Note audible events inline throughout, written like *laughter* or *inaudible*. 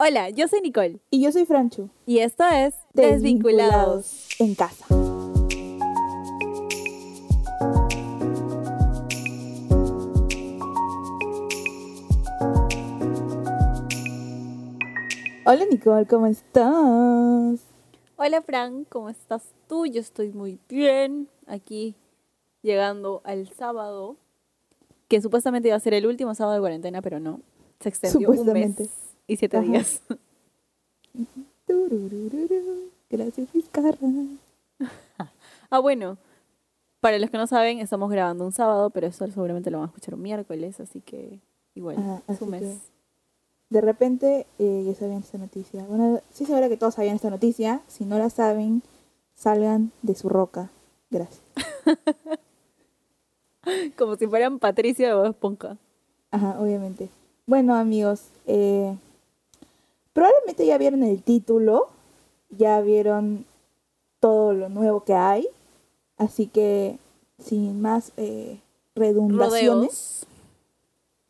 Hola, yo soy Nicole Y yo soy Franchu. y esto es Desvinculados. en casa. Hola Nicole, ¿cómo estás? Hola Fran, ¿cómo estás tú? Yo estoy muy bien aquí llegando al sábado, que supuestamente iba a ser el último sábado de cuarentena, pero no. Se extendió un mes y siete Ajá. días. Gracias, Vizcarra. *laughs* Ah, bueno, para los que no saben, estamos grabando un sábado, pero eso seguramente lo van a escuchar un miércoles, así que igual, Ajá, es un mes. De repente eh, ya sabían esta noticia. Bueno, sí se verá que todos sabían esta noticia. Si no la saben, salgan de su roca. Gracias. *laughs* Como si fueran Patricia de Bob Esponja. Ajá, obviamente. Bueno, amigos, eh, probablemente ya vieron el título, ya vieron todo lo nuevo que hay, así que sin más eh, redundaciones, Rodeos.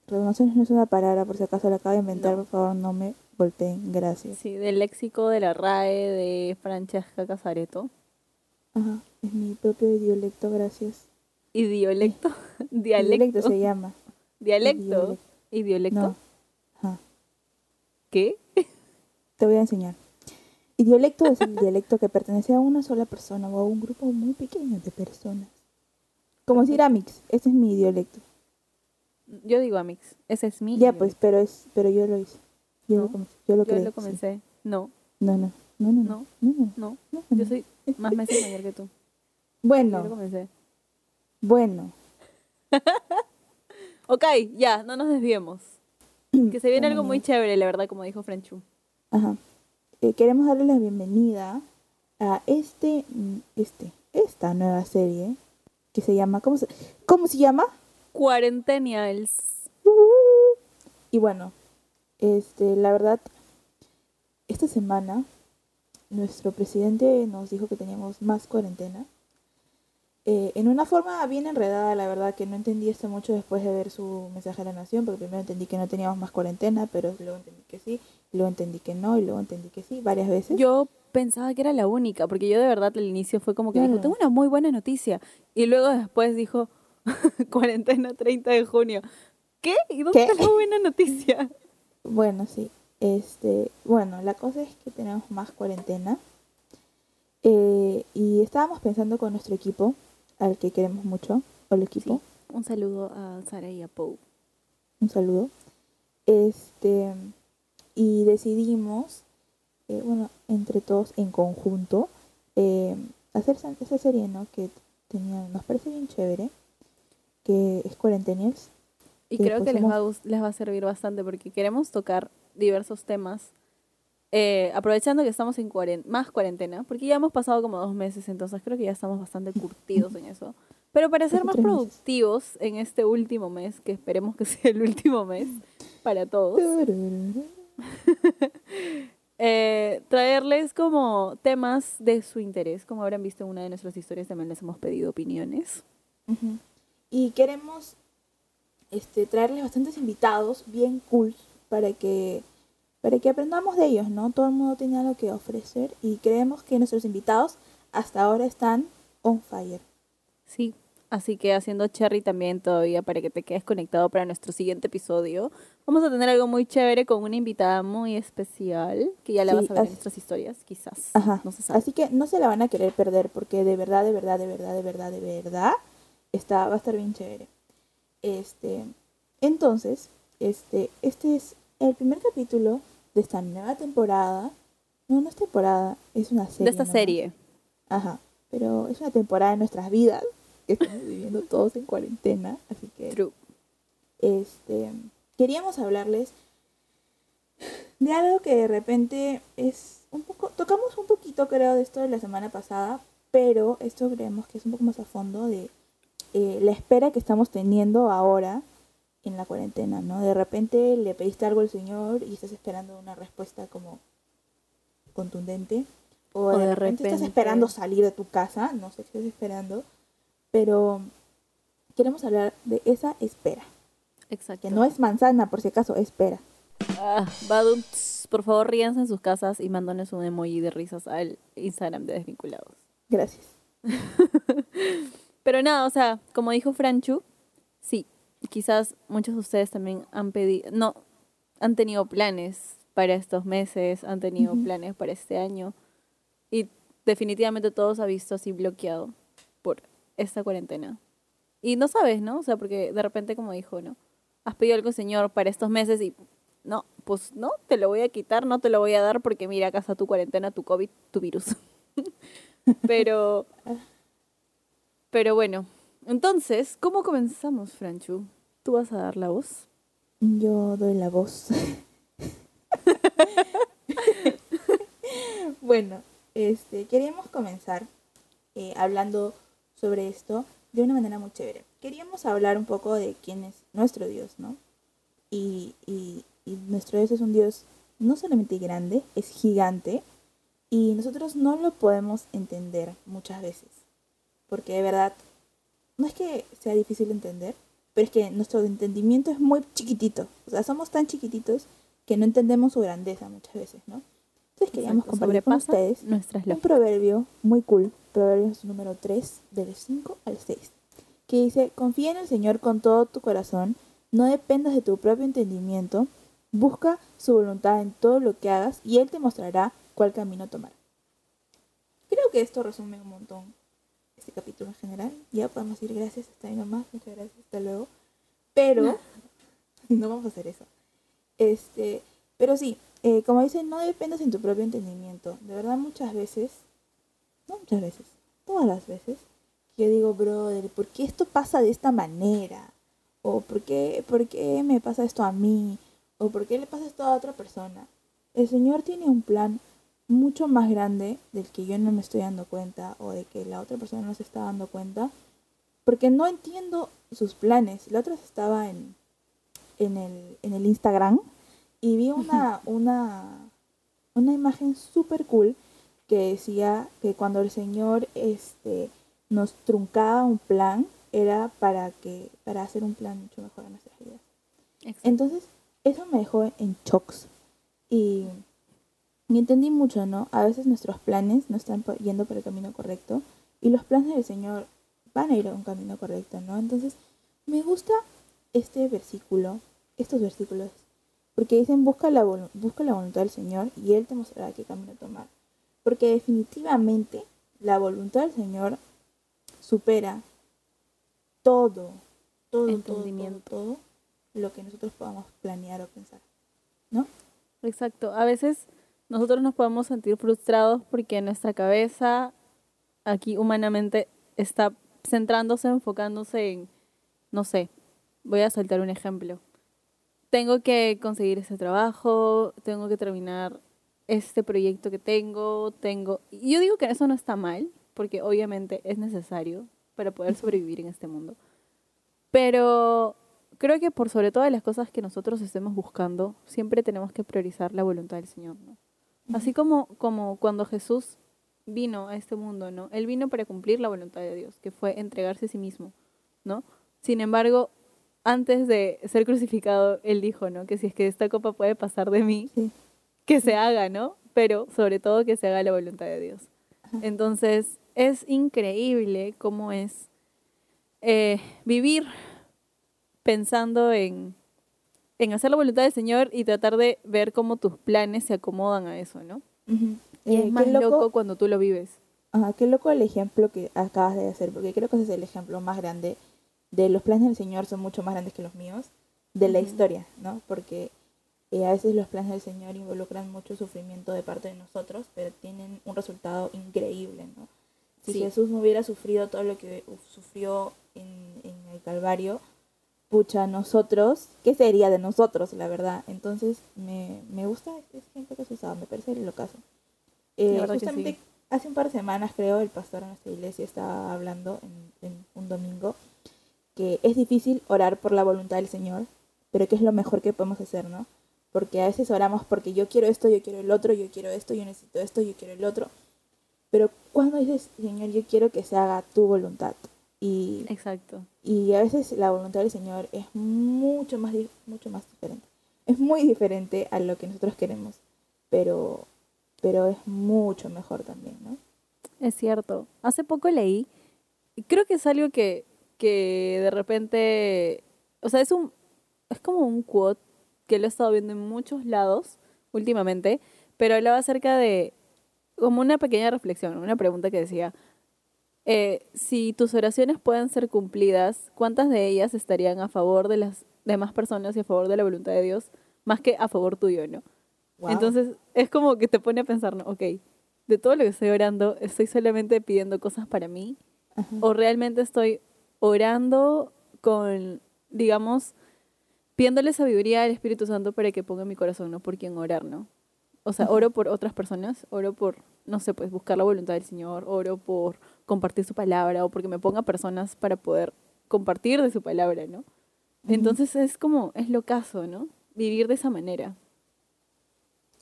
redundaciones no es una palabra, por si acaso la acabo de inventar, No. por favor no me volteen, gracias. Sí, del léxico de la RAE de Francesca Casareto. Ajá, es mi propio dialecto, gracias. Y diolecto. *laughs* Dialecto Dialecto. se llama. Dialecto. Dialecto. ¿Y diolecto? No. Ajá, ¿Qué? Te voy a enseñar. Y dialecto es el dialecto que pertenece a una sola persona o a un grupo muy pequeño de personas. Como decir Amix, ese es mi dialecto. Yo digo Amix. Ese es mi. Ya dialecto. pues, pero es, pero yo lo hice. Yo No, lo, comencé, yo lo Yo creé. lo sí. comencé. No, No, no, no, no, no, No. no, no, no. no, Yo soy más meses mayor que tú. Yo lo Bueno, comencé. bueno. *laughs* Ok, ya, no nos desviemos. Que se viene Bueno, algo muy chévere, la verdad, como dijo Frenchu. Ajá. Eh, queremos darle la bienvenida a este, mm, este, esta nueva serie que se llama, ¿cómo se, cómo se llama? Cuarentenials. Y bueno, este, la verdad, esta semana nuestro presidente nos dijo que teníamos más cuarentena. Eh, en una forma bien enredada, la verdad, que no entendí esto mucho después de ver su mensaje a la nación, porque primero entendí que no teníamos más cuarentena, pero luego entendí que sí, luego entendí que no, y luego entendí que sí, varias veces. Yo pensaba que era la única, porque yo de verdad al inicio fue como que dijo, Claro. tengo una muy buena noticia. Y luego después dijo, *laughs* cuarentena 30 de junio. ¿Qué? ¿Y dónde ¿Qué? está la buena noticia? *laughs* Bueno, sí. Este, bueno, la cosa es que tenemos más cuarentena. Eh, y estábamos pensando con nuestro equipo, al que queremos mucho, el equipo, Sí. Un saludo a Sara y a Pau. un saludo. Este, y decidimos, eh, bueno, entre todos en conjunto, eh, hacer esa, serie, ¿no? Que tenía, nos parece bien chévere, que es Cuarentenials. Y creo que les va, a, les va a servir bastante porque queremos tocar diversos temas. Eh, aprovechando que estamos en cuaren- más cuarentena, porque ya hemos pasado como dos meses, entonces creo que ya estamos bastante curtidos en eso. Pero para ser más productivos en este último mes, que esperemos que *laughs* sea el último mes para todos, *laughs* eh, traerles como temas de su interés. Como habrán visto en una de nuestras historias, también les hemos pedido opiniones. Ujú. Y queremos este, traerles bastantes invitados bien cool para que, para que aprendamos de ellos, ¿no? Todo el mundo tiene algo que ofrecer y creemos que nuestros invitados hasta ahora están on fire. Sí, así que haciendo cherry también todavía para que te quedes conectado para nuestro siguiente episodio. Vamos a tener algo muy chévere con una invitada muy especial, que ya la Sí, vas a ver en nuestras historias, quizás. Ajá. No se sabe. Así que no se la van a querer perder porque de verdad, de verdad, de verdad, de verdad, de verdad, está, va a estar bien chévere. Este, entonces, este, este es el primer capítulo de esta nueva temporada. No, no es temporada, es una serie. de esta serie. Ajá, pero es una temporada de nuestras vidas que estamos viviendo todos en cuarentena, así que True. este queríamos hablarles de algo que de repente es un poco tocamos un poquito creo de esto de la semana pasada, pero esto creemos que es un poco más a fondo de eh, la espera que estamos teniendo ahora en la cuarentena, ¿no? De repente le pediste algo al señor y estás esperando una respuesta como contundente o, O de, de repente, estás repente- esperando salir de tu casa, no sé qué estás esperando, pero queremos hablar de esa espera, Exacto. que no es manzana por si acaso, espera. Ah, por favor ríanse en sus casas y mándonos un emoji de risas al Instagram de Desvinculados. Gracias. *laughs* Pero nada, o sea, como dijo Franchu, sí, quizás muchos de ustedes también han pedido, no, han tenido planes para estos meses, han tenido Ujú. planes para este año y definitivamente todo se ha visto así bloqueado por esta cuarentena. Y no sabes, ¿no? O sea, porque de repente, como dijo, ¿no? Has pedido algo, señor, para estos meses y no, pues no, te lo voy a quitar, no te lo voy a dar porque mira, acá está tu cuarentena, tu COVID, tu virus. *laughs* Pero, pero bueno, entonces, ¿cómo comenzamos, Franchu? ¿Tú vas a dar la voz? Yo doy la voz. *laughs* bueno, este, queríamos comenzar eh, hablando sobre esto de una manera muy chévere. Queríamos hablar un poco de quién es nuestro Dios, ¿no? Y, y, y nuestro Dios es un Dios no solamente grande, es gigante, y nosotros no lo podemos entender muchas veces, porque de verdad, no es que sea difícil de entender, pero es que nuestro entendimiento es muy chiquitito. O sea, somos tan chiquititos que no entendemos su grandeza muchas veces, ¿no? Entonces queríamos Exacto, compartir con ustedes nuestras un proverbio muy cool, proverbios número 3, del 5 al 6, que dice, confía en el Señor con todo tu corazón, no dependas de tu propio entendimiento, busca su voluntad en todo lo que hagas y Él te mostrará cuál camino tomar. Creo que esto resume un montón este capítulo en general. Ya podemos decir gracias, hasta ahí nomás, muchas gracias, hasta luego. Pero *laughs* no vamos a hacer eso. Este, pero sí, eh, como dice, no dependas en tu propio entendimiento. De verdad, muchas veces, no muchas veces, todas las veces, yo digo, brother, ¿por qué esto pasa de esta manera? O ¿por qué, ¿por qué me pasa esto a mí? O ¿por qué le pasa esto a otra persona? El Señor tiene un plan mucho más grande del que yo no me estoy dando cuenta o de que la otra persona no se está dando cuenta porque no entiendo sus planes. La otra estaba en, en, el, en el Instagram y vi una, una, una imagen súper cool que decía que cuando el Señor este, nos truncaba un plan era para, que, para hacer un plan mucho mejor en nuestras vidas. Exacto. Entonces, eso me dejó en shocks. Y, y entendí mucho, ¿no? A veces nuestros planes no están yendo por el camino correcto y los planes del Señor van a ir a un camino correcto, ¿no? Entonces, me gusta este versículo, estos versículos, porque dicen busca la, busca la voluntad del Señor y Él te mostrará qué camino tomar. Porque definitivamente la voluntad del Señor supera todo, todo, todo, todo, Entendimiento. todo lo que nosotros podamos planear o pensar, ¿no? Exacto. A veces nosotros nos podemos sentir frustrados porque nuestra cabeza aquí humanamente está centrándose, enfocándose en, no sé, voy a soltar un ejemplo. Tengo que conseguir ese trabajo, tengo que terminar este proyecto que tengo, tengo... Y yo digo que eso no está mal, porque obviamente es necesario para poder sobrevivir en este mundo. Pero creo que por sobre todas las cosas que nosotros estemos buscando, siempre tenemos que priorizar la voluntad del Señor, ¿no? Así como, como cuando Jesús vino a este mundo, ¿no? Él vino para cumplir la voluntad de Dios, que fue entregarse a sí mismo, ¿no? Sin embargo, antes de ser crucificado, Él dijo, ¿no? Que si es que esta copa puede pasar de mí, Sí. que se haga, ¿no? Pero sobre todo que se haga la voluntad de Dios. Entonces, es increíble cómo es eh, vivir pensando en, en hacer la voluntad del Señor y tratar de ver cómo tus planes se acomodan a eso, ¿no? Y Eh, es qué más loco, loco cuando tú lo vives. Ajá, qué loco el ejemplo que acabas de hacer, porque creo que ese es el ejemplo más grande de los planes del Señor son mucho más grandes que los míos, de la historia, ¿no? Porque eh, a veces los planes del Señor involucran mucho sufrimiento de parte de nosotros, pero tienen un resultado increíble, ¿no? Si Sí. Jesús no hubiera sufrido todo lo que uf, sufrió en, en el Calvario, pucha, nosotros, ¿qué sería de nosotros, la verdad? Entonces, me, me gusta ese ejemplo que has usado, me parece lo caso. Eh, justamente sí. hace un par de semanas, creo, el pastor en nuestra iglesia estaba hablando en, en un domingo que es difícil orar por la voluntad del Señor, pero que es lo mejor que podemos hacer, ¿no? Porque a veces oramos porque yo quiero esto, yo quiero el otro, yo quiero esto, yo necesito esto, yo quiero el otro. Pero cuando dices, Señor, yo quiero que se haga tu voluntad. Y, Exacto. y a veces la voluntad del Señor es mucho más, mucho más diferente. Es muy diferente a lo que nosotros queremos. pero, pero es mucho mejor también, ¿no? Es cierto. Hace poco leí, y creo que es algo que, que de repente, o sea, es un, es como un quote que lo he estado viendo en muchos lados últimamente, pero hablaba acerca de, como una pequeña reflexión, una pregunta que decía, eh, si tus oraciones pueden ser cumplidas, ¿cuántas de ellas estarían a favor de las demás personas y a favor de la voluntad de Dios, más que a favor tuyo, ¿no? Wow. Entonces es como que te pone a pensar, ¿no? Ok, de todo lo que estoy orando, ¿estoy solamente pidiendo cosas para mí? Ajá. ¿O realmente estoy orando con, digamos, pidiéndole sabiduría al Espíritu Santo para que ponga en mi corazón, ¿no? Por quién orar, ¿no? O sea, oro por otras personas, oro por, no sé, pues buscar la voluntad del Señor, oro por compartir su palabra o porque me ponga personas para poder compartir de su palabra, ¿no? Entonces es como, es lo caso, ¿no? Vivir de esa manera.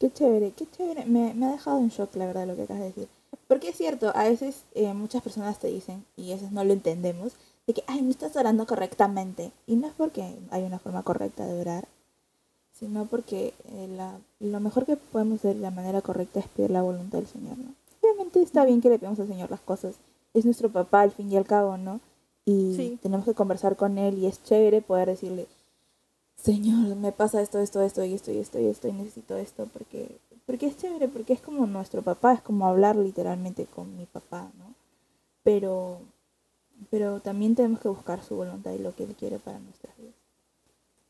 Qué chévere, qué chévere. Me, me ha dejado en shock, la verdad, lo que acabas de decir. Porque es cierto, a veces eh, muchas personas te dicen, y a veces no lo entendemos, de que, ay, no estás orando correctamente. Y no es porque hay una forma correcta de orar, sino porque eh, la, lo mejor que podemos hacer de la manera correcta es pedir la voluntad del Señor, ¿no? Obviamente está bien que le pedimos al Señor las cosas. Es nuestro papá al fin y al cabo, ¿no? Y Sí. tenemos que conversar con Él y es chévere poder decirle, Señor, me pasa esto, esto, esto, y esto, y esto, y esto, y necesito esto, porque, porque es chévere, porque es como nuestro papá, es como hablar literalmente con mi papá, ¿no? Pero, pero también tenemos que buscar su voluntad y lo que Él quiere para nuestras vidas.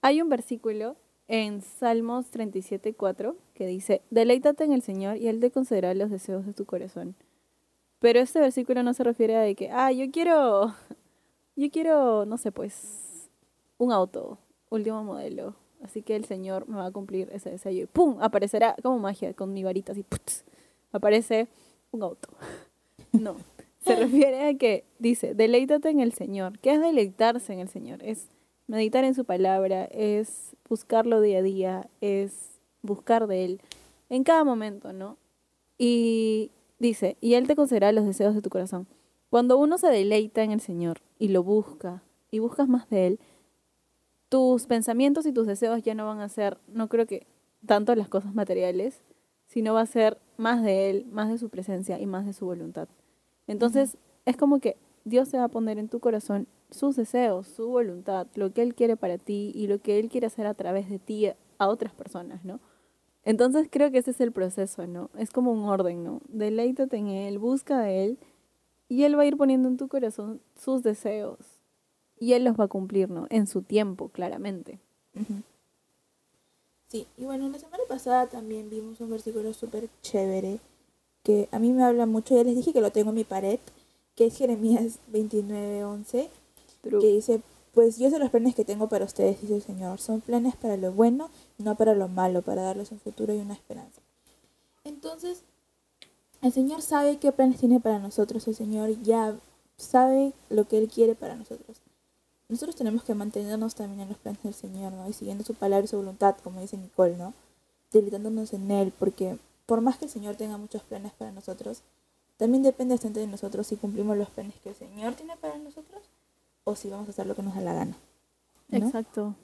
Hay un versículo en Salmos 37.4 que dice, deleítate en el Señor y Él te concederá los deseos de tu corazón. Pero este versículo no se refiere a de que, ah, yo quiero, *laughs* yo quiero, no sé, pues, un auto, último modelo. Así que el Señor me va a cumplir ese deseo. Y ¡pum! Aparecerá como magia, con mi varita así, ¡puts! aparece un auto. *laughs* No, se refiere a que dice, deleítate en el Señor. ¿Qué es deleitarse en el Señor? Es meditar en su palabra, es buscarlo día a día, es buscar de Él en cada momento, ¿no? Y dice, y Él te concederá los deseos de tu corazón. Cuando uno se deleita en el Señor y lo busca y buscas más de Él, tus pensamientos y tus deseos ya no van a ser, no creo que tanto las cosas materiales, sino va a ser más de Él, más de su presencia y más de su voluntad. Entonces, es como que Dios se va a poner en tu corazón sus deseos, su voluntad, lo que Él quiere para ti y lo que Él quiere hacer a través de ti a otras personas, ¿no? Entonces creo que ese es el proceso, ¿no? Es como un orden, ¿no? Deleítate en Él, busca de Él y Él va a ir poniendo en tu corazón sus deseos y Él los va a cumplir, ¿no? En su tiempo, claramente. Sí, y bueno, la semana pasada también vimos un versículo súper chévere que a mí me habla mucho, ya les dije que lo tengo en mi pared, que es Jeremías 29:11, True. que dice, pues yo sé los planes que tengo para ustedes, dice el Señor, son planes para lo bueno, no para lo malo, para darles un futuro y una esperanza. Entonces, el Señor sabe qué planes tiene para nosotros, el Señor ya sabe lo que Él quiere para nosotros. Nosotros tenemos que mantenernos también en los planes del Señor, ¿no? Y siguiendo su palabra y su voluntad, como dice Nicole, ¿no? Deleitándonos en Él, porque por más que el Señor tenga muchos planes para nosotros, también depende bastante de nosotros si cumplimos los planes que el Señor tiene para nosotros o si vamos a hacer lo que nos da la gana. ¿no? Exacto.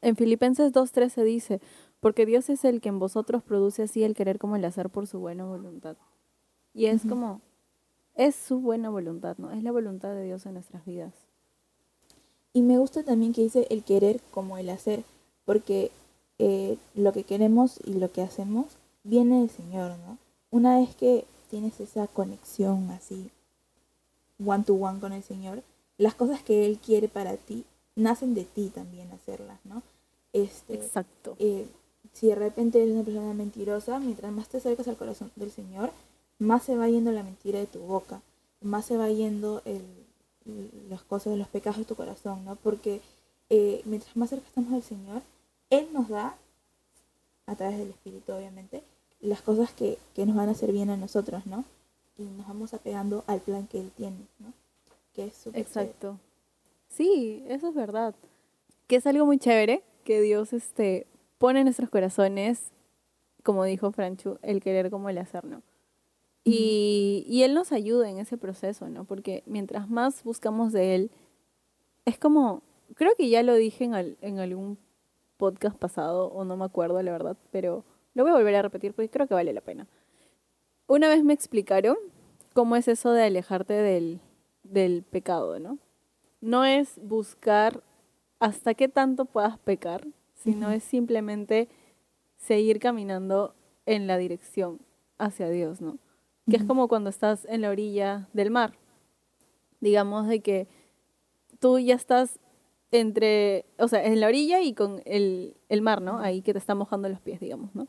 En Filipenses 2.13 dice, porque Dios es el que en vosotros produce así el querer como el hacer por su buena voluntad. Y es como, es su buena voluntad, ¿no? Es la voluntad de Dios en nuestras vidas. Y me gusta también que dice el querer como el hacer, porque eh, lo que queremos y lo que hacemos viene del Señor, ¿no? Una vez que tienes esa conexión así, one to one con el Señor, las cosas que Él quiere para ti nacen de ti también hacerlas, ¿no? Este, Exacto. eh, si de repente eres una persona mentirosa, mientras más te acercas al corazón del Señor, más se va yendo la mentira de tu boca, más se va yendo el, las cosas, los pecados de tu corazón, ¿no? Porque eh, mientras más cerca estamos al Señor, Él nos da, a través del Espíritu obviamente, las cosas que, que nos van a hacer bien a nosotros, ¿no? Y nos vamos apegando al plan que Él tiene, ¿no? Que es súper chévere. Exacto. Sí, eso es verdad. Que es algo muy chévere que Dios este, pone en nuestros corazones, como dijo Franchu, el querer como el hacer, ¿no? Y, y Él nos ayuda en ese proceso, ¿no? Porque mientras más buscamos de Él, es como, creo que ya lo dije en, al- en algún podcast pasado, o no me acuerdo la verdad, pero Lo voy a volver a repetir porque creo que vale la pena. Una vez me explicaron cómo es eso de alejarte del, del pecado, ¿no? No es buscar hasta qué tanto puedas pecar, sino es simplemente seguir caminando en la dirección hacia Dios, ¿no? Que es como cuando estás en la orilla del mar. Digamos de que tú ya estás entre, o sea, en la orilla y con el, el mar, ¿no? Ahí que te está mojando los pies, digamos, ¿no?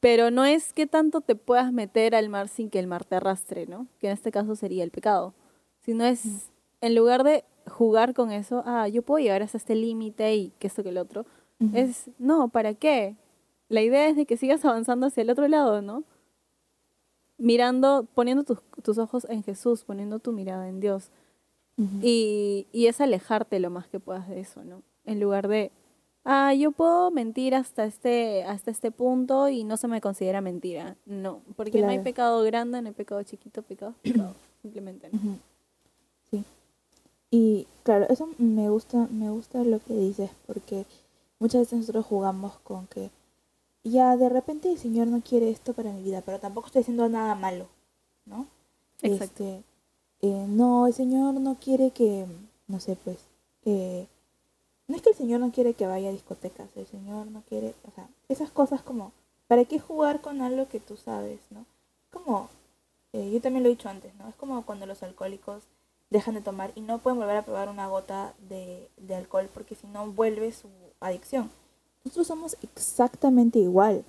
Pero no es que tanto te puedas meter al mar sin que el mar te arrastre, ¿no? Que en este caso sería el pecado. Sino es, en lugar de jugar con eso, ah, yo puedo llegar hasta este límite y que esto que el otro, es, no, ¿para qué? La idea es de que sigas avanzando hacia el otro lado, ¿no? Mirando, poniendo tus, tus ojos en Jesús, poniendo tu mirada en Dios. Y, y es alejarte lo más que puedas de eso, ¿no? En lugar de, ah, yo puedo mentir hasta este, hasta este punto y no se me considera mentira. No, porque no hay pecado grande, no hay pecado chiquito, pecado pecado. Simplemente, ¿no? Sí. Y claro, eso me gusta, me gusta lo que dices, porque muchas veces nosotros jugamos con que ya de repente el Señor no quiere esto para mi vida, pero tampoco estoy haciendo nada malo, ¿no? Exacto. Este, eh, no, el Señor no quiere que, no sé, pues, que no es que el Señor no quiere que vaya a discotecas, el Señor no quiere, o sea, esas cosas como, ¿para qué jugar con algo que tú sabes, no? Como, eh, yo también lo he dicho antes, ¿no? Es como cuando los alcohólicos dejan de tomar y no pueden volver a probar una gota de, de alcohol porque si no vuelve su adicción. Nosotros somos exactamente igual.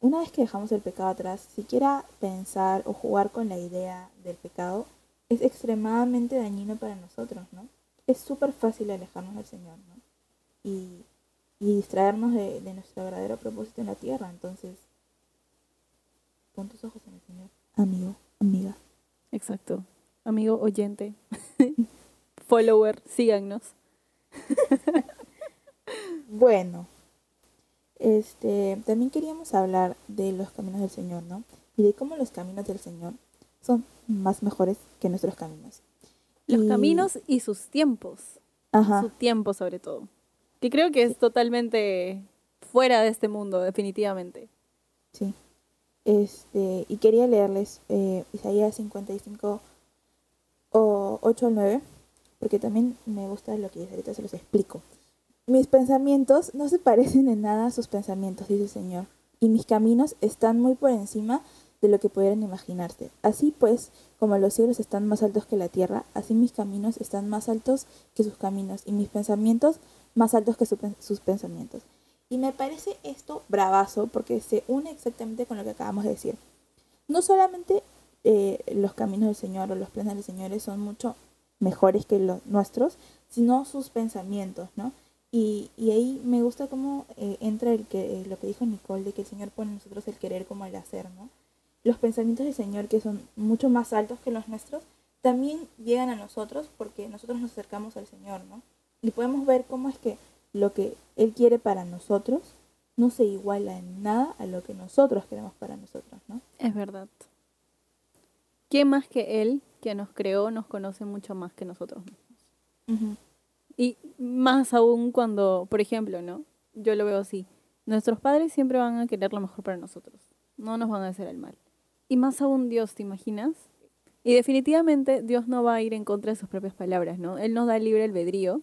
Una vez que dejamos el pecado atrás, siquiera pensar o jugar con la idea del pecado es extremadamente dañino para nosotros, ¿no? Es súper fácil alejarnos del Señor, ¿no? Y, y distraernos de, de nuestro verdadero propósito en la tierra. Entonces, pon tus ojos en el Señor. Amigo, amiga. Exacto. Amigo oyente, *laughs* follower, síganos. *laughs* Bueno, este, también queríamos hablar de los caminos del Señor, ¿no? Y de cómo los caminos del Señor son más mejores que nuestros caminos. Los Y- caminos y sus tiempos. Ajá. Su tiempo sobre todo. Que creo que es totalmente fuera de este mundo, definitivamente. Sí. Este, y quería leerles eh, Isaías 55, o 8 al 9, porque también me gusta lo que dice, ahorita se los explico. Mis pensamientos no se parecen en nada a sus pensamientos, dice el Señor, y mis caminos están muy por encima de lo que pudieran imaginarse. Así pues, como los cielos están más altos que la tierra, así mis caminos están más altos que sus caminos, y mis pensamientos más altos que su sus pensamientos. Y me parece esto bravazo porque se une exactamente con lo que acabamos de decir. No solamente eh, los caminos del Señor o los planes del Señor son mucho mejores que los nuestros, sino sus pensamientos, ¿no? Y, y ahí me gusta cómo eh, entra el que, eh, lo que dijo Nicole, de que el Señor pone en nosotros el querer como el hacer, ¿no? Los pensamientos del Señor, que son mucho más altos que los nuestros, también llegan a nosotros porque nosotros nos acercamos al Señor, ¿no? Y podemos ver cómo es que lo que Él quiere para nosotros no se iguala en nada a lo que nosotros queremos para nosotros, ¿no? Es verdad. ¿Quién más que Él, que nos creó, nos conoce mucho más que nosotros mismos? Y más aún cuando, por ejemplo, ¿no? Yo lo veo así. Nuestros padres siempre van a querer lo mejor para nosotros. No nos van a hacer el mal. Y más aún Dios, ¿te imaginas? Y definitivamente Dios no va a ir en contra de sus propias palabras, ¿no? Él nos da libre albedrío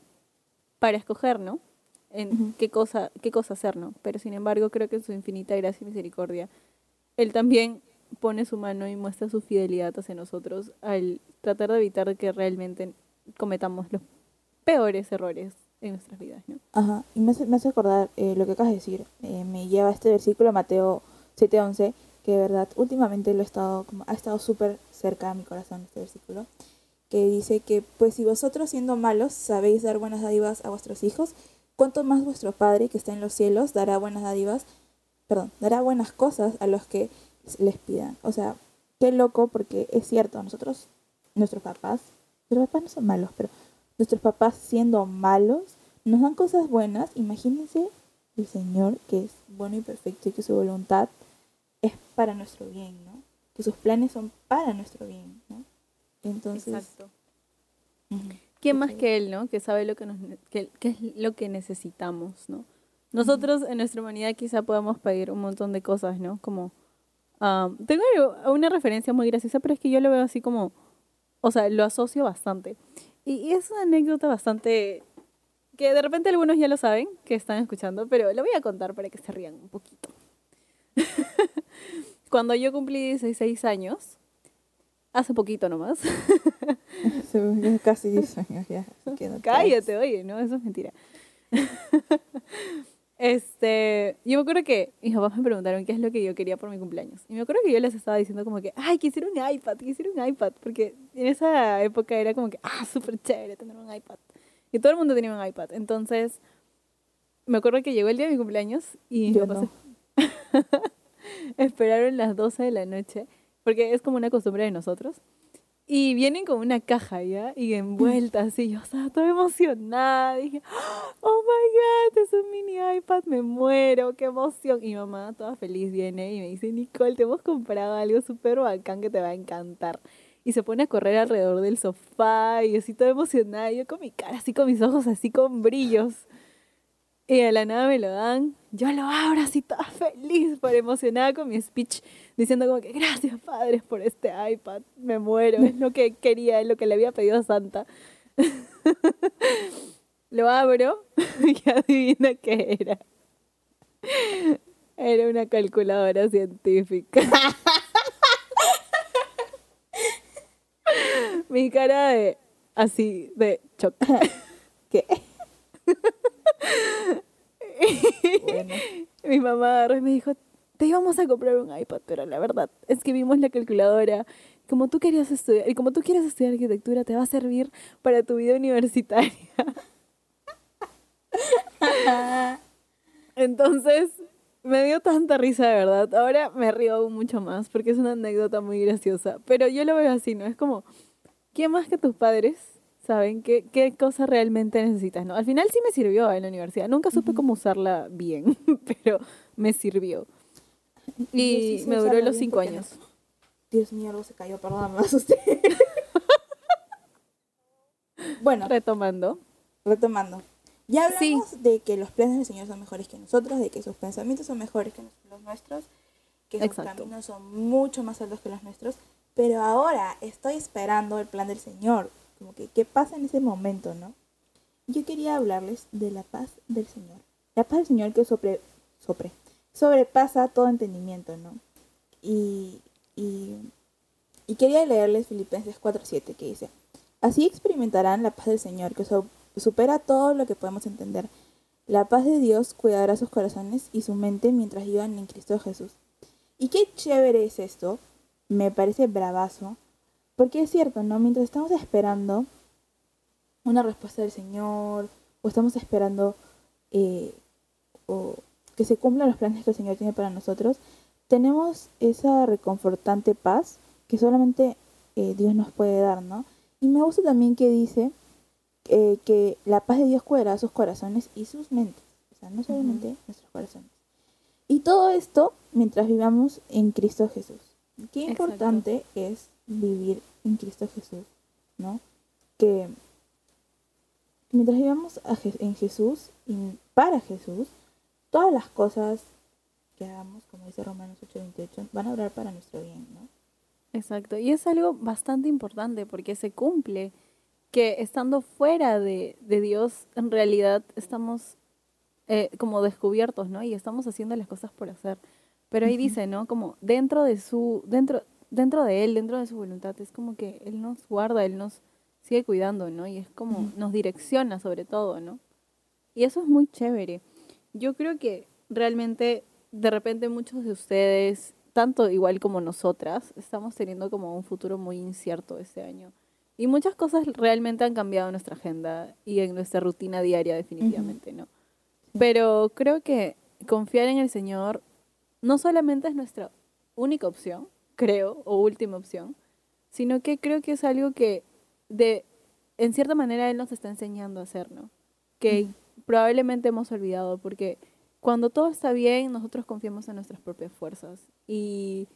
para escoger, ¿no? En qué cosa, qué cosa hacer, ¿no? Pero sin embargo, creo que en su infinita gracia y misericordia, Él también pone su mano y muestra su fidelidad hacia nosotros al tratar de evitar que realmente cometamos los peores errores en nuestras vidas, ¿no? Ajá, y me hace, me hace acordar eh, lo que acabas de decir. eh, me lleva a este versículo, Mateo 7:11, que de verdad últimamente lo he estado, como, ha estado súper cerca a mi corazón este versículo, que dice que, pues si vosotros siendo malos sabéis dar buenas dádivas a vuestros hijos, ¿cuánto más vuestro Padre que está en los cielos dará buenas dádivas, perdón, dará buenas cosas a los que les pidan? O sea, qué loco, porque es cierto, nosotros, nuestros papás, nuestros papás no son malos, pero nuestros papás siendo malos, nos dan cosas buenas. Imagínense el Señor que es bueno y perfecto y que su voluntad es para nuestro bien, ¿no? Que sus planes son para nuestro bien, ¿no? Entonces, Exacto. ¿Quién más que Él, no? Que sabe lo que, nos, que, que es lo que necesitamos, ¿no? Nosotros en nuestra humanidad quizá podamos pedir un montón de cosas, ¿no? Como, ah, tengo una referencia muy graciosa, pero es que yo lo veo así como, o sea, lo asocio bastante. Y, y es una anécdota bastante, que de repente algunos ya lo saben, que están escuchando, pero lo voy a contar para que se rían un poquito. *laughs* Cuando yo cumplí 16 años, hace poquito nomás. *laughs* Casi 10 años ya. Cállate, oye, no, eso es mentira. *laughs* Este, yo me acuerdo que mis papás me preguntaron qué es lo que yo quería por mi cumpleaños. Y me acuerdo que yo les estaba diciendo como que, ay, quisiera un iPad, quisiera un iPad. Porque en esa época era como que, ah, súper chévere tener un iPad. Y todo el mundo tenía un iPad. Entonces, me acuerdo que llegó el día de mi cumpleaños y yo no. *laughs* esperaron las 12 de la noche, porque es como una costumbre de nosotros. Y vienen con una caja, ¿ya? Y envuelta así, yo estaba toda emocionada. Dije, oh my God, es un mini iPad, me muero, qué emoción. Y mamá, toda feliz, viene y me dice, Nicole, te hemos comprado algo súper bacán que te va a encantar. Y se pone a correr alrededor del sofá y así toda emocionada. Y yo con mi cara así, con mis ojos así con brillos. Y de la nada me lo dan. Yo lo abro así toda feliz, por emocionada con mi speech, diciendo como que gracias padres por este iPad. Me muero, es lo que quería, es lo que le había pedido a Santa. *laughs* lo abro *laughs* y adivina qué era. Era una calculadora científica. *laughs* Mi cara de así de choque. ¿Qué? Mi mamá me dijo, te íbamos a comprar un iPad, pero la verdad es que vimos la calculadora. Como tú querías estudiar, y como tú quieres estudiar arquitectura, te va a servir para tu vida universitaria. *laughs* Entonces, me dio tanta risa de verdad. Ahora me río aún mucho más porque es una anécdota muy graciosa. Pero yo lo veo así, ¿no? Es como, ¿quién más que tus padres saben qué, qué cosa realmente necesitas, ¿no? Al final sí me sirvió en la universidad. Nunca supe cómo usarla bien, *laughs* pero me sirvió. Y me duró los cinco años. Dios mío, algo se cayó, perdón, me asusté. *laughs* bueno. Retomando. Retomando. Ya hablamos de que los planes del Señor son mejores que nosotros, de que sus pensamientos son mejores que los nuestros, que sus caminos son mucho más altos que los nuestros. Pero ahora estoy esperando el plan del Señor, como que qué pasa en ese momento, ¿no? Yo quería hablarles de la paz del Señor. La paz del Señor que sobre, sobre, sobrepasa todo entendimiento, ¿no? Y, y, y quería leerles Filipenses 4.7 que dice, así experimentarán la paz del Señor que supera todo lo que podemos entender. La paz de Dios cuidará sus corazones y su mente mientras vivan en Cristo Jesús. Y qué chévere es esto, me parece bravazo, porque es cierto, ¿no? Mientras estamos esperando una respuesta del Señor, o estamos esperando eh, o que se cumplan los planes que el Señor tiene para nosotros, tenemos esa reconfortante paz que solamente eh, Dios nos puede dar, ¿no? Y me gusta también que dice eh, que la paz de Dios cuidará sus corazones y sus mentes, o sea, no solamente nuestros corazones. Y todo esto mientras vivamos en Cristo Jesús. Qué importante es vivir en Cristo Jesús, ¿no? Que mientras vivamos en Jesús y para Jesús, todas las cosas que hagamos, como dice Romanos 8:28, van a obrar para nuestro bien, ¿no? Exacto, y es algo bastante importante porque se cumple que estando fuera de, Dios, en realidad estamos eh, como descubiertos, ¿no? Y estamos haciendo las cosas por hacer. Pero ahí dice, ¿no? Como dentro de su, dentro, dentro de Él, dentro de su voluntad, es como que Él nos guarda, Él nos sigue cuidando, ¿no? Y es como nos direcciona sobre todo, ¿no? Y eso es muy chévere. Yo creo que realmente de repente muchos de ustedes, tanto igual como nosotras, estamos teniendo como un futuro muy incierto este año. Y muchas cosas realmente han cambiado en nuestra agenda y en nuestra rutina diaria definitivamente, ¿no? Pero creo que confiar en el Señor no solamente es nuestra única opción, creo, o última opción, sino que creo que es algo que de, en cierta manera Él nos está enseñando a hacer, ¿no? Que probablemente hemos olvidado, porque cuando todo está bien, nosotros confiamos en nuestras propias fuerzas. Y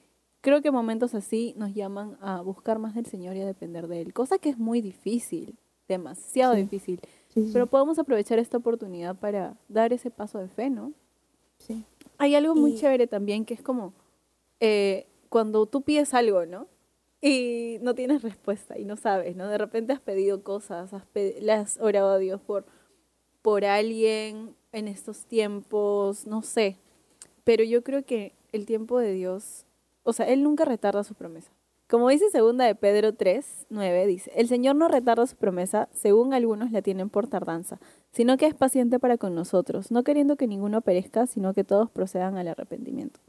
creo que momentos así nos llaman a buscar más del Señor y a depender de Él, cosa que es muy difícil, demasiado difícil. Sí, sí, Pero podemos aprovechar esta oportunidad para dar ese paso de fe, ¿no? sí. Hay algo muy Y- chévere también que es como eh, cuando tú pides algo, ¿no? Y no tienes respuesta y no sabes, ¿no? De repente has pedido cosas, has le has orado a Dios por, por alguien en estos tiempos, no sé. Pero yo creo que el tiempo de Dios, o sea, Él nunca retarda su promesa. Como dice segunda de Pedro 3, 9, dice, el Señor no retarda su promesa, según algunos la tienen por tardanza, sino que es paciente para con nosotros, no queriendo que ninguno perezca, sino que todos procedan al arrepentimiento.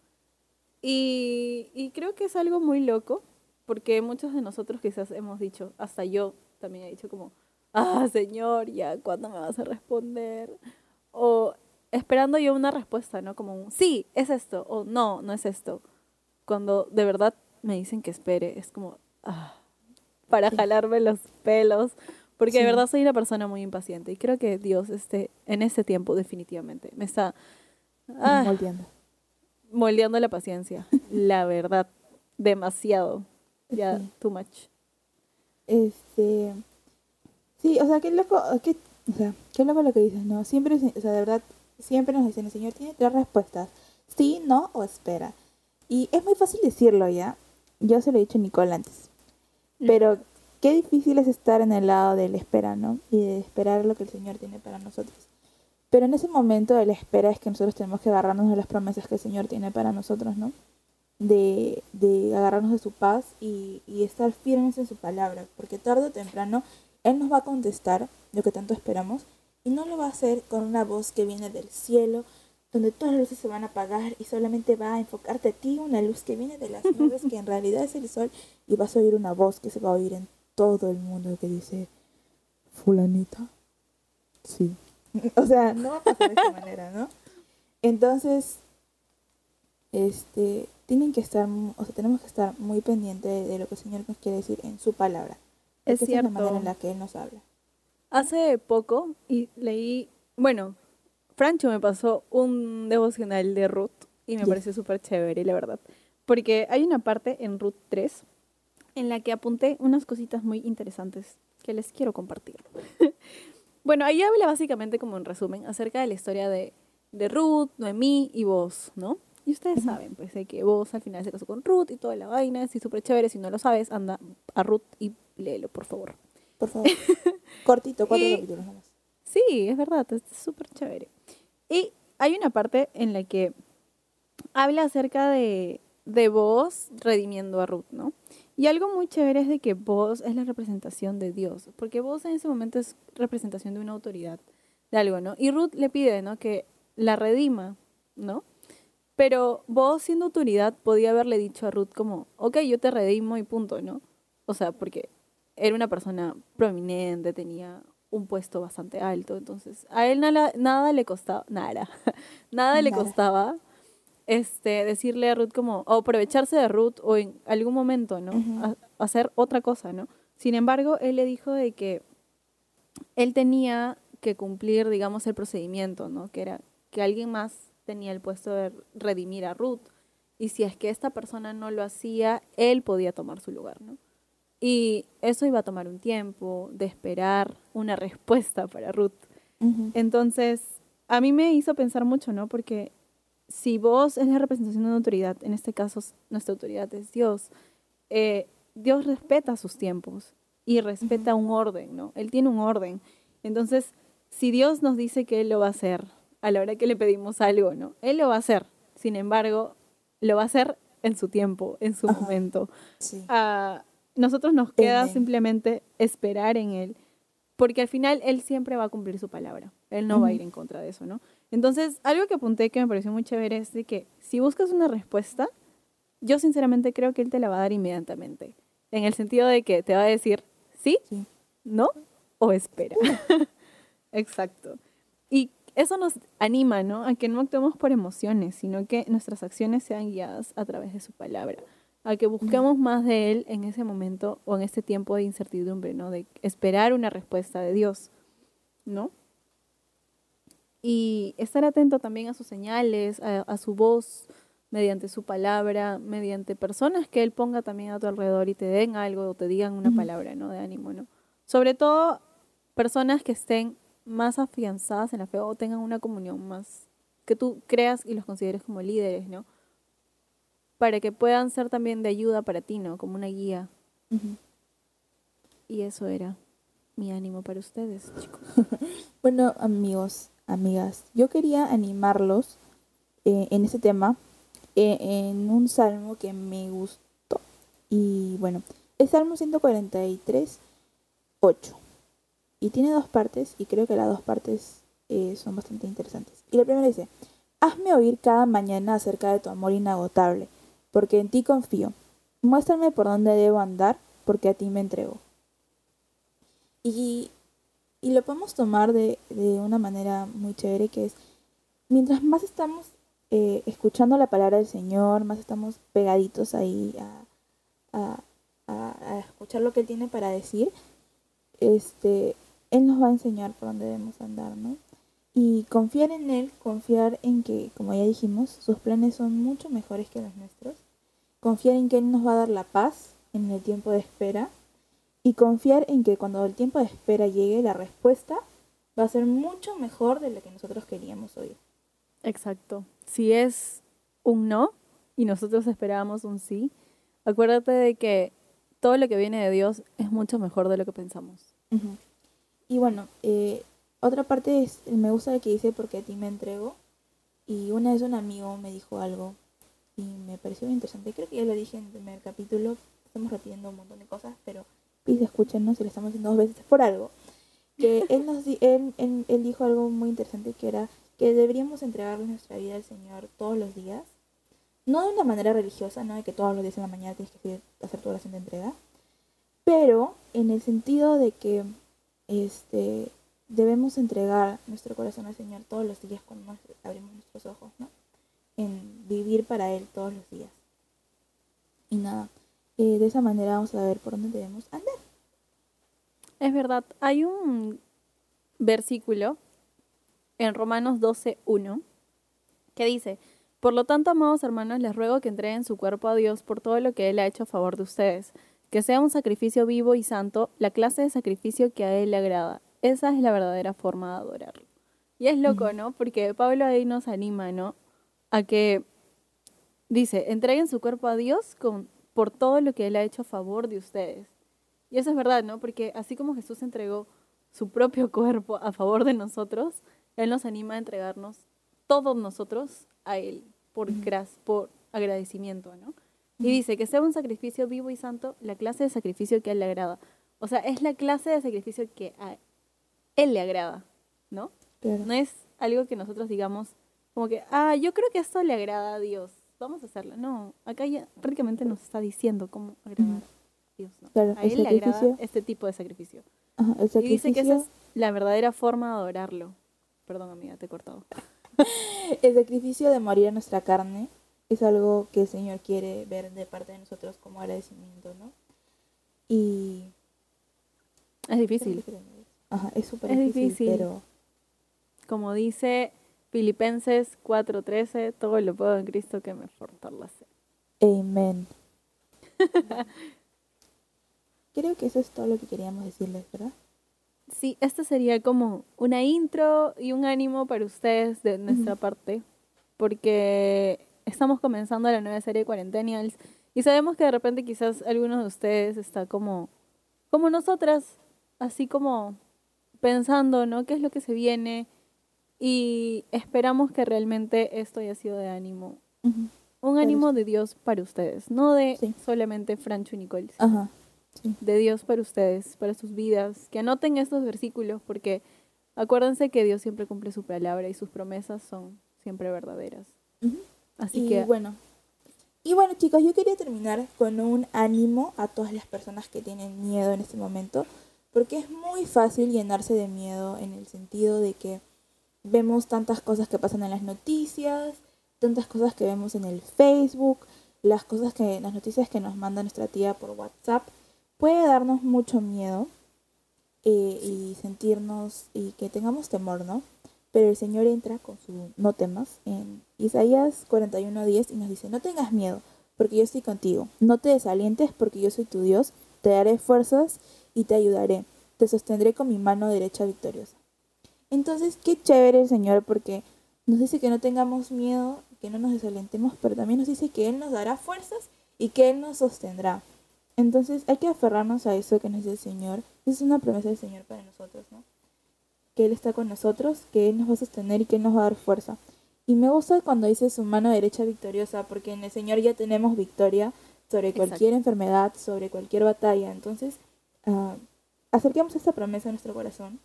Y, y creo que es algo muy loco, porque muchos de nosotros quizás hemos dicho, hasta yo también he dicho como, ah, Señor, ya, ¿cuándo me vas a responder? O esperando yo una respuesta, ¿no? Como un, sí, es esto, o no, no es esto. Cuando de verdad me dicen que espere, es como, ah, para Sí. jalarme los pelos, porque de Sí. verdad soy una persona muy impaciente y creo que Dios este, en ese tiempo definitivamente me está ah, Moldeando. moldeando la paciencia, *laughs* la verdad, demasiado, ya, Sí. too much. Este. Sí, o sea, qué loco. Qué, o sea, qué loco lo que dices, ¿no? Siempre, o sea, de verdad, siempre nos dicen, el Señor tiene tres respuestas: sí, no o espera. Y es muy fácil decirlo ya. Yo se lo he dicho a Nicole antes. Pero qué difícil es estar en el lado del espera, ¿no? Y de esperar lo que el Señor tiene para nosotros. Pero en ese momento de la espera es que nosotros tenemos que agarrarnos de las promesas que el Señor tiene para nosotros, ¿no? De, de agarrarnos de su paz y, y estar firmes en su palabra. Porque tarde o temprano Él nos va a contestar lo que tanto esperamos y no lo va a hacer con una voz que viene del cielo, donde todas las luces se van a apagar y solamente va a enfocarte a ti una luz que viene de las *laughs* nubes, que en realidad es el sol, y vas a oír una voz que se va a oír en todo el mundo que dice, fulanita, sí. *laughs* O sea, no va a pasar de esta manera, ¿no? Entonces, este, tienen que estar, o sea, tenemos que estar muy pendientes de, de lo que el Señor nos quiere decir en su palabra. Es esa es la cierto. manera en la que Él nos habla. Hace poco y leí, bueno, Francho me pasó un devocional de Ruth y me pareció súper chévere, la verdad. Porque hay una parte en Ruth 3 en la que apunté unas cositas muy interesantes que les quiero compartir. *laughs* bueno, ahí habla básicamente como en resumen acerca de la historia de, de Ruth, Noemí y vos, ¿no? Y ustedes saben, pues, de que vos al final se casó con Ruth y toda la vaina, es súper chévere. Si no lo sabes, anda a Ruth y léelo, por favor. Por favor. *laughs* Cortito, cuatro Y- capítulos nomás. Sí, es verdad, es súper chévere. Y hay una parte en la que habla acerca de, de vos redimiendo a Ruth, ¿no? Y algo muy chévere es de que vos es la representación de Dios, porque vos en ese momento es representación de una autoridad, de algo, ¿no? Y Ruth le pide, ¿no? Que la redima, ¿no? Pero vos siendo autoridad podía haberle dicho a Ruth como, ok, yo te redimo y punto, ¿no? O sea, porque era una persona prominente, tenía un puesto bastante alto, entonces a él nada, nada le costaba, nada, *laughs* nada le costaba este, decirle a Ruth como, o aprovecharse de Ruth o en algún momento, ¿no? A- hacer otra cosa, ¿no? Sin embargo, él le dijo de que él tenía que cumplir, digamos, el procedimiento, ¿no? Que era que alguien más tenía el puesto de redimir a Ruth. Y si es que esta persona no lo hacía, él podía tomar su lugar, ¿no? Y eso iba a tomar un tiempo de esperar una respuesta para Ruth. Entonces, a mí me hizo pensar mucho, ¿no? Porque si vos es la representación de una autoridad, en este caso nuestra autoridad es Dios, eh, Dios respeta sus tiempos y respeta un orden, ¿no? Él tiene un orden. Entonces, si Dios nos dice que Él lo va a hacer a la hora que le pedimos algo, ¿no? Él lo va a hacer. Sin embargo, lo va a hacer en su tiempo, en su Ajá. momento. Sí. A nosotros nos queda simplemente esperar en Él, porque al final Él siempre va a cumplir su palabra. Él no va a ir en contra de eso, ¿no? Entonces, algo que apunté que me pareció muy chévere es de que si buscas una respuesta, yo sinceramente creo que Él te la va a dar inmediatamente. En el sentido de que te va a decir sí, Sí. no o espera. *laughs* *laughs* Exacto. Eso nos anima, ¿no? A que no actuemos por emociones, sino que nuestras acciones sean guiadas a través de su palabra. A que busquemos más de Él en ese momento o en este tiempo de incertidumbre, ¿no? De esperar una respuesta de Dios, ¿no? Y estar atento también a sus señales, a, a su voz, mediante su palabra, mediante personas que Él ponga también a tu alrededor y te den algo o te digan una palabra, ¿no? De ánimo, ¿no? Sobre todo personas que estén más afianzadas en la fe o tengan una comunión más que tú creas y los consideres como líderes, ¿no? Para que puedan ser también de ayuda para ti, ¿no? Como una guía. Y eso era mi ánimo para ustedes, chicos. *laughs* Bueno, amigos, amigas, yo quería animarlos eh, en este tema eh, en un salmo que me gustó. Y bueno, es Salmo 143, 8. Y tiene dos partes, y creo que las dos partes eh, son bastante interesantes. Y la primera dice, hazme oír cada mañana acerca de tu amor inagotable, porque en ti confío. Muéstrame por dónde debo andar, porque a ti me entrego. Y, y lo podemos tomar de, de una manera muy chévere, que es, mientras más estamos eh, escuchando la palabra del Señor, más estamos pegaditos ahí a, a, a- a escuchar lo que Él tiene para decir, este, Él nos va a enseñar por dónde debemos andar, ¿no? Y confiar en Él, confiar en que, como ya dijimos, sus planes son mucho mejores que los nuestros. Confiar en que Él nos va a dar la paz en el tiempo de espera. Y confiar en que cuando el tiempo de espera llegue, la respuesta va a ser mucho mejor de lo que nosotros queríamos oír. Exacto. Si es un no y nosotros esperábamos un sí, acuérdate de que todo lo que viene de Dios es mucho mejor de lo que pensamos. Ujú. Y bueno, eh, otra parte es, me gusta que dice porque a ti me entrego. Y una vez un amigo me dijo algo y me pareció muy interesante. Creo que ya lo dije en el primer capítulo. Estamos repitiendo un montón de cosas, pero please escúchenos si lo estamos haciendo dos veces es por algo. Que *laughs* él, nos, él, él, él dijo algo muy interesante que era que deberíamos entregarle nuestra vida al Señor todos los días. No de una manera religiosa, no de que todos los días en la mañana tienes que hacer tu oración de entrega, pero en el sentido de que este debemos entregar nuestro corazón al Señor todos los días cuando nos abrimos nuestros ojos, ¿no? En vivir para Él todos los días. Y nada, eh, de esa manera vamos a ver por dónde debemos andar. Es verdad, hay un versículo en Romanos 12.1 que dice, por lo tanto, amados hermanos, les ruego que entreguen su cuerpo a Dios por todo lo que Él ha hecho a favor de ustedes, que sea un sacrificio vivo y santo, la clase de sacrificio que a Él le agrada. Esa es la verdadera forma de adorarlo. Y es loco. ¿no? Porque Pablo ahí nos anima, ¿no? A que dice, entreguen su cuerpo a Dios con, por todo lo que Él ha hecho a favor de ustedes. Y eso es verdad, ¿no? Porque así como Jesús entregó su propio cuerpo a favor de nosotros, Él nos anima a entregarnos todos nosotros a Él por, por agradecimiento, ¿no? Y dice que sea un sacrificio vivo y santo, la clase de sacrificio que a Él le agrada. O sea, es la clase de sacrificio que a Él le agrada, ¿no? Claro. No es algo que nosotros digamos como que, ah, yo creo que esto le agrada a Dios, vamos a hacerlo. No, acá ya prácticamente nos está diciendo cómo agradar a Dios, ¿no? Claro, a Él le agrada este tipo de sacrificio. Ajá, el Y dice que esa es la verdadera forma de adorarlo. Perdón, amiga, te he cortado. *laughs* El sacrificio de morir a nuestra carne es algo que el Señor quiere ver de parte de nosotros como agradecimiento, ¿no? Y... Es difícil. Ajá, es súper Es difícil, difícil. pero... Como dice Filipenses 4:13, todo lo puedo en Cristo que me fortalece. Amén. *laughs* Creo que eso es todo lo que queríamos decirles, ¿verdad? Sí, esta sería como una intro y un ánimo para ustedes de nuestra parte, porque estamos comenzando la nueva serie Cuarentenials y sabemos que de repente quizás algunos de ustedes está como, como nosotras, así como pensando, ¿no? ¿Qué es lo que se viene? Y esperamos que realmente esto haya sido de ánimo. Un Claro, ánimo de Dios para ustedes, no de Sí. solamente Francho y Nicole, Ajá. Sí. de Dios para ustedes, para sus vidas. Que anoten estos versículos porque acuérdense que Dios siempre cumple su palabra y sus promesas son siempre verdaderas. Ujú. Así y que bueno. Y bueno, chicos, yo quería terminar con un ánimo a todas las personas que tienen miedo en este momento, porque es muy fácil llenarse de miedo en el sentido de que vemos tantas cosas que pasan en las noticias, tantas cosas que vemos en el Facebook, las cosas que las noticias que nos manda nuestra tía por WhatsApp, puede darnos mucho miedo eh, y sentirnos y que tengamos temor, ¿no? Pero el Señor entra con su no temas en Isaías 41:10 y nos dice, no tengas miedo, porque yo estoy contigo. No te desalientes, porque yo soy tu Dios. Te daré fuerzas y te ayudaré. Te sostendré con mi mano derecha victoriosa. Entonces, qué chévere el Señor porque nos dice que no tengamos miedo, que no nos desalentemos, pero también nos dice que Él nos dará fuerzas y que Él nos sostendrá. Entonces hay que aferrarnos a eso que nos dice el Señor. Es una promesa del Señor para nosotros, ¿no? Que Él está con nosotros, que Él nos va a sostener y que Él nos va a dar fuerza. Y me gusta cuando dice su mano derecha victoriosa, porque en el Señor ya tenemos victoria sobre cualquier enfermedad, sobre cualquier batalla. Entonces, uh, acerquemos esta promesa a nuestro corazón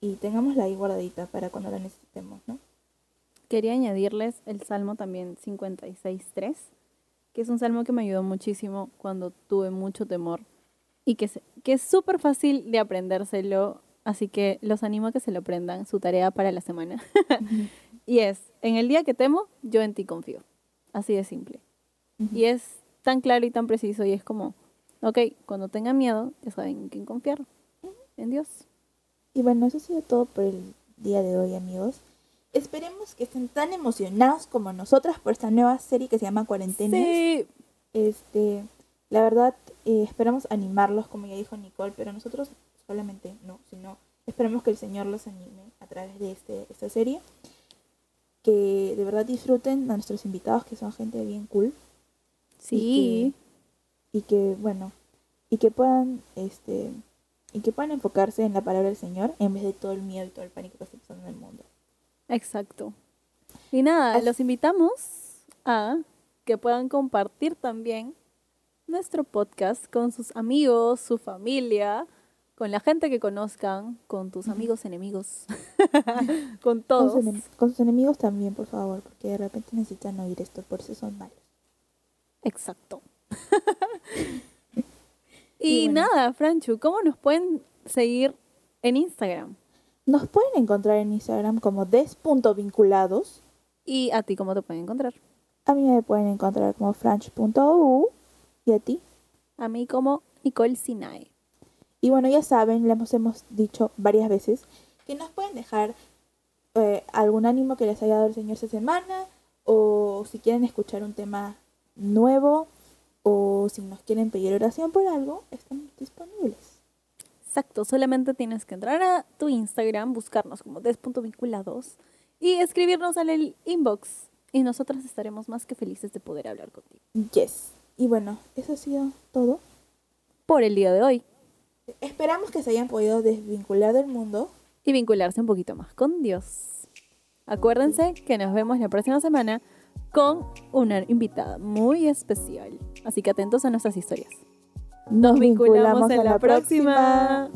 y tengámosla ahí guardadita para cuando la necesitemos, ¿no? Quería añadirles el Salmo también 56.3, que es un salmo que me ayudó muchísimo cuando tuve mucho temor y que, que es súper fácil de aprendérselo, así que los animo a que se lo aprendan, su tarea para la semana. *laughs* y es, en el día que temo, yo en ti confío. Así de simple. Y es tan claro y tan preciso y es como, ok, cuando tenga miedo, ya saben en quién confiar, en Dios. Y bueno, eso ha sido todo por el día de hoy, amigos. Esperemos que estén tan emocionados como nosotras por esta nueva serie que se llama Cuarentena. Sí. Este, la verdad, eh, esperamos animarlos, como ya dijo Nicole, pero nosotros solamente no, sino esperamos que el Señor los anime a través de este, esta serie. Que de verdad disfruten a nuestros invitados, que son gente bien cool. Sí. Y que, bueno, y que puedan, este, y que puedan enfocarse en la palabra del Señor en vez de todo el miedo y todo el pánico que está pasando en el mundo. Exacto. Y nada, los invitamos a que puedan compartir también nuestro podcast con sus amigos, su familia, con la gente que conozcan, con tus amigos enemigos, *laughs* con todos. Con sus, enemigos también, por favor, porque de repente necesitan oír esto, por eso son malos. Exacto. *laughs* y, nada, Franchu, ¿cómo nos pueden seguir en Instagram? Nos pueden encontrar en Instagram como des.vinculados. ¿Y a ti cómo te pueden encontrar? A mí me pueden encontrar como franch.u. ¿Y a ti? A mí como Nicole Sinae. Y bueno, ya saben, les hemos dicho varias veces que nos pueden dejar eh, algún ánimo que les haya dado el Señor esta semana o si quieren escuchar un tema nuevo o si nos quieren pedir oración por algo, estamos disponibles. Exacto, solamente tienes que entrar a tu Instagram, buscarnos como des.vinculados y escribirnos en el inbox. Y nosotras estaremos más que felices de poder hablar contigo. Yes. Y bueno, eso ha sido todo. Por el día de hoy. Esperamos que se hayan podido desvincular del mundo. Y vincularse un poquito más con Dios. Acuérdense que nos vemos la próxima semana con una invitada muy especial. Así que atentos a nuestras historias. Nos vinculamos, en la, próxima.